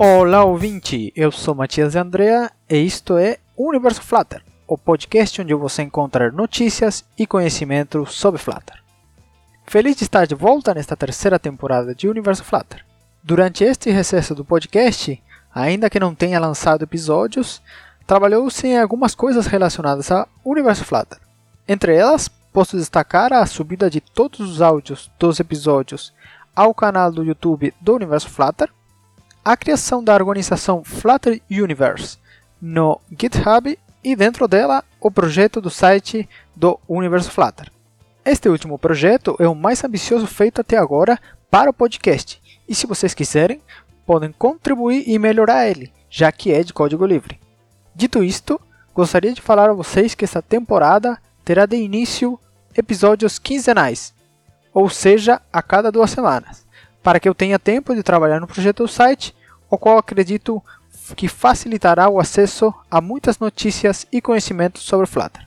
Olá, ouvinte! Eu sou Matias Andrea e isto é Universo Flutter, o podcast onde você encontra notícias e conhecimento sobre Flutter. Feliz de estar de volta nesta terceira temporada de Universo Flutter. Durante este recesso do podcast, ainda que não tenha lançado episódios, trabalhou-se em algumas coisas relacionadas ao Universo Flutter. Entre elas, posso destacar a subida de todos os áudios dos episódios ao canal do YouTube do Universo Flutter, a criação da organização Flutter Universe no GitHub e dentro dela o projeto do site do Universo Flutter. Este último projeto é o mais ambicioso feito até agora para o podcast, e se vocês quiserem, podem contribuir e melhorar ele, já que é de código livre. Dito isto, gostaria de falar a vocês que esta temporada terá de início episódios quinzenais, ou seja, a cada duas semanas, para que eu tenha tempo de trabalhar no projeto do site, o qual acredito que facilitará o acesso a muitas notícias e conhecimentos sobre Flutter.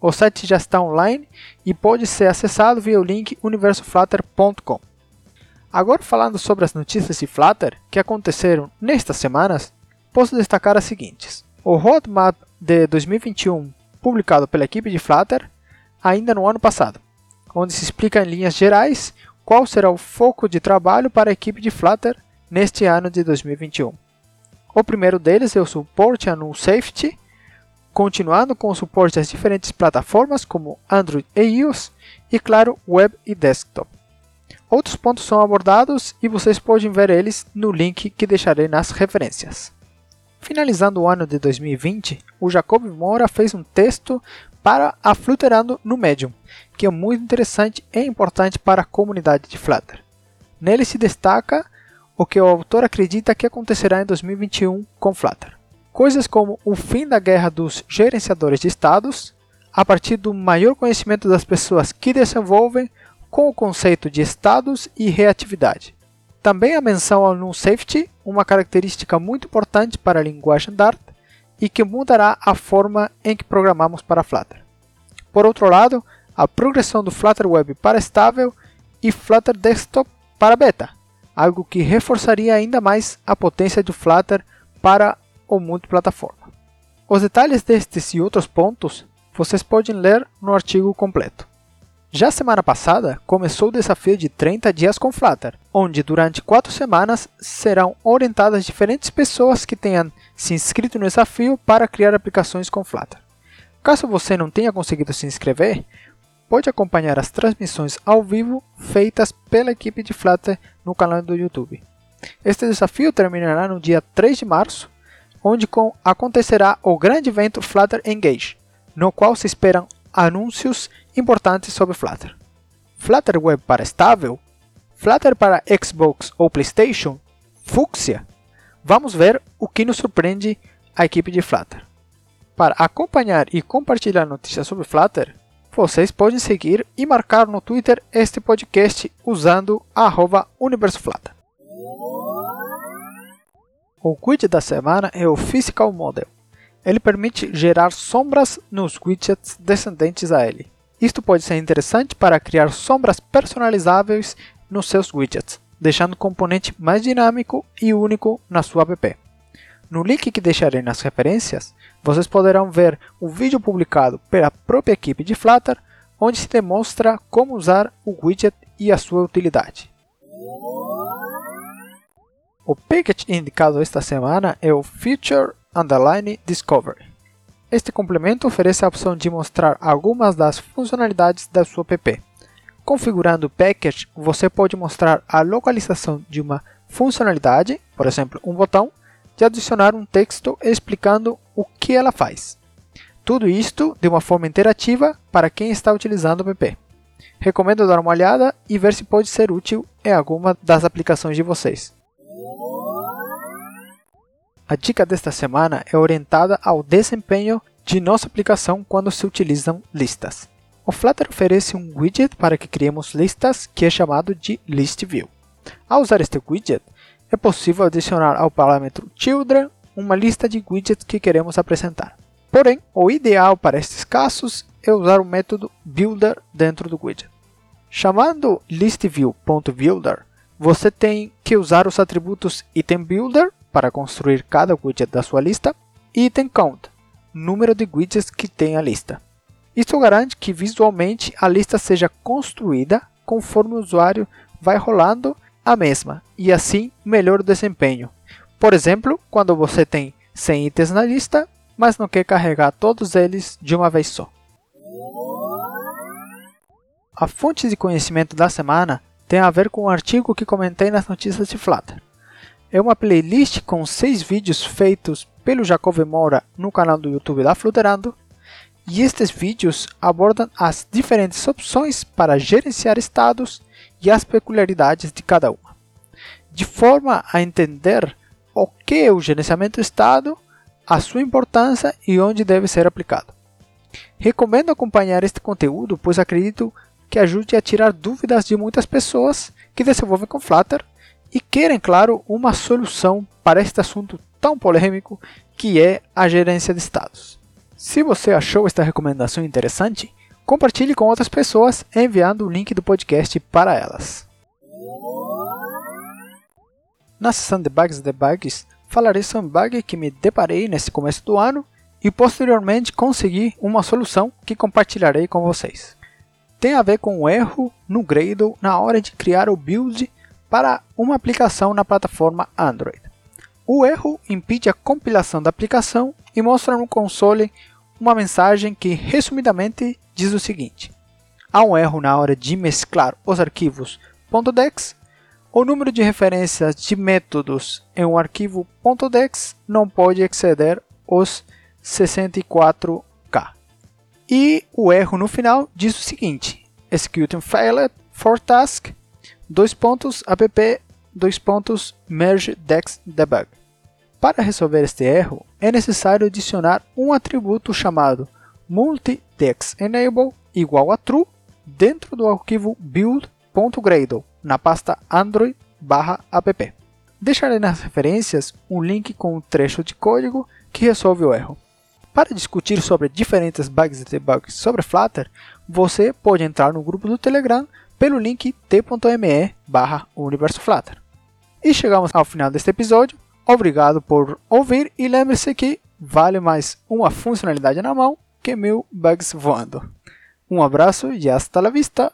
O site já está online e pode ser acessado via o link universoflutter.com. Agora falando sobre as notícias de Flutter que aconteceram nestas semanas, posso destacar as seguintes. O roadmap de 2021, publicado pela equipe de Flutter ainda no ano passado, onde se explica em linhas gerais qual será o foco de trabalho para a equipe de Flutter neste ano de 2021. O primeiro deles é o suporte a null safety, continuando com o suporte às diferentes plataformas como Android e iOS e, claro, web e desktop. Outros pontos são abordados e vocês podem ver eles no link que deixarei nas referências. Finalizando o ano de 2020, o Jacob Moura fez um texto para a Flutterando no Medium, que é muito interessante e importante para a comunidade de Flutter. Nele se destaca o que o autor acredita que acontecerá em 2021 com Flutter. Coisas como o fim da guerra dos gerenciadores de estados, a partir do maior conhecimento das pessoas que desenvolvem com o conceito de estados e reatividade. Também a menção ao null safety, uma característica muito importante para a linguagem Dart, e que mudará a forma em que programamos para Flutter. Por outro lado, a progressão do Flutter Web para estável e Flutter Desktop para beta, algo que reforçaria ainda mais a potência do Flutter para o multiplataforma. Os detalhes destes e outros pontos vocês podem ler no artigo completo. Já semana passada começou o desafio de 30 dias com Flutter, onde durante 4 semanas serão orientadas diferentes pessoas que tenham se inscrito no desafio para criar aplicações com Flutter. Caso você não tenha conseguido se inscrever, pode acompanhar as transmissões ao vivo feitas pela equipe de Flutter no canal do YouTube. Este desafio terminará no dia 3 de março, onde acontecerá o grande evento Flutter Engage, no qual se esperam anúncios importantes sobre Flutter. Flutter Web para estável? Flutter para Xbox ou PlayStation? Fúcsia? Vamos ver o que nos surpreende a equipe de Flutter. Para acompanhar e compartilhar notícias sobre Flutter, vocês podem seguir e marcar no Twitter este podcast usando @universoflutter. O widget da semana é o Physical Model. Ele permite gerar sombras nos widgets descendentes a ele. Isto pode ser interessante para criar sombras personalizáveis nos seus widgets, deixando o componente mais dinâmico e único na sua app. No link que deixarei nas referências, vocês poderão ver o vídeo publicado pela própria equipe de Flutter, onde se demonstra como usar o widget e a sua utilidade. O package indicado esta semana é o Feature underline discovery. Este complemento oferece a opção de mostrar algumas das funcionalidades da sua app. Configurando o package, você pode mostrar a localização de uma funcionalidade, por exemplo, um botão, de adicionar um texto explicando o que ela faz. Tudo isto de uma forma interativa para quem está utilizando o app. Recomendo dar uma olhada e ver se pode ser útil em alguma das aplicações de vocês. A dica desta semana é orientada ao desempenho de nossa aplicação quando se utilizam listas. O Flutter oferece um widget para que criemos listas que é chamado de List View. Ao usar este widget, é possível adicionar ao parâmetro Children uma lista de widgets que queremos apresentar. Porém, o ideal para estes casos é usar o método Builder dentro do widget. Chamando listview.builder, você tem que usar os atributos itemBuilder para construir cada widget da sua lista, e item count, número de widgets que tem a lista. Isso garante que visualmente a lista seja construída conforme o usuário vai rolando a mesma e assim melhora o desempenho. Por exemplo, quando você tem 100 itens na lista, mas não quer carregar todos eles de uma vez só. A fonte de conhecimento da semana tem a ver com o artigo que comentei nas notícias de Flutter. É uma playlist com seis vídeos feitos pelo Jacob Moura no canal do YouTube da Flutterando, e estes vídeos abordam as diferentes opções para gerenciar estados e as peculiaridades de cada uma, de forma a entender o que é o gerenciamento de estado, a sua importância e onde deve ser aplicado. Recomendo acompanhar este conteúdo, pois acredito que ajude a tirar dúvidas de muitas pessoas que desenvolvem com Flutter e querem, claro, uma solução para este assunto tão polêmico que é a gerência de estados. Se você achou esta recomendação interessante, compartilhe com outras pessoas enviando o link do podcast para elas. Na sessão de bugs e debugs, falarei sobre um bug que me deparei nesse começo do ano e posteriormente consegui uma solução que compartilharei com vocês. Tem a ver com um erro no Gradle na hora de criar o build para uma aplicação na plataforma Android. O erro impede a compilação da aplicação e mostra no console uma mensagem que, resumidamente, diz o seguinte: há um erro na hora de mesclar os arquivos .dex, o número de referências de métodos em um arquivo .dex não pode exceder os 64k. E o erro no final diz o seguinte: executing failed for task, dois pontos, app dois pontos merge dex debug. Para resolver este erro, é necessário adicionar um atributo chamado multidexEnable igual a true dentro do arquivo build.gradle na pasta android/app. Deixarei nas referências um link com um trecho de código que resolve o erro. Para discutir sobre diferentes bugs e debugs sobre Flutter, você pode entrar no grupo do Telegram pelo link t.me barra universoflutter. E chegamos ao final deste episódio. Obrigado por ouvir e lembre-se que vale mais uma funcionalidade na mão que mil bugs voando. Um abraço e hasta la vista!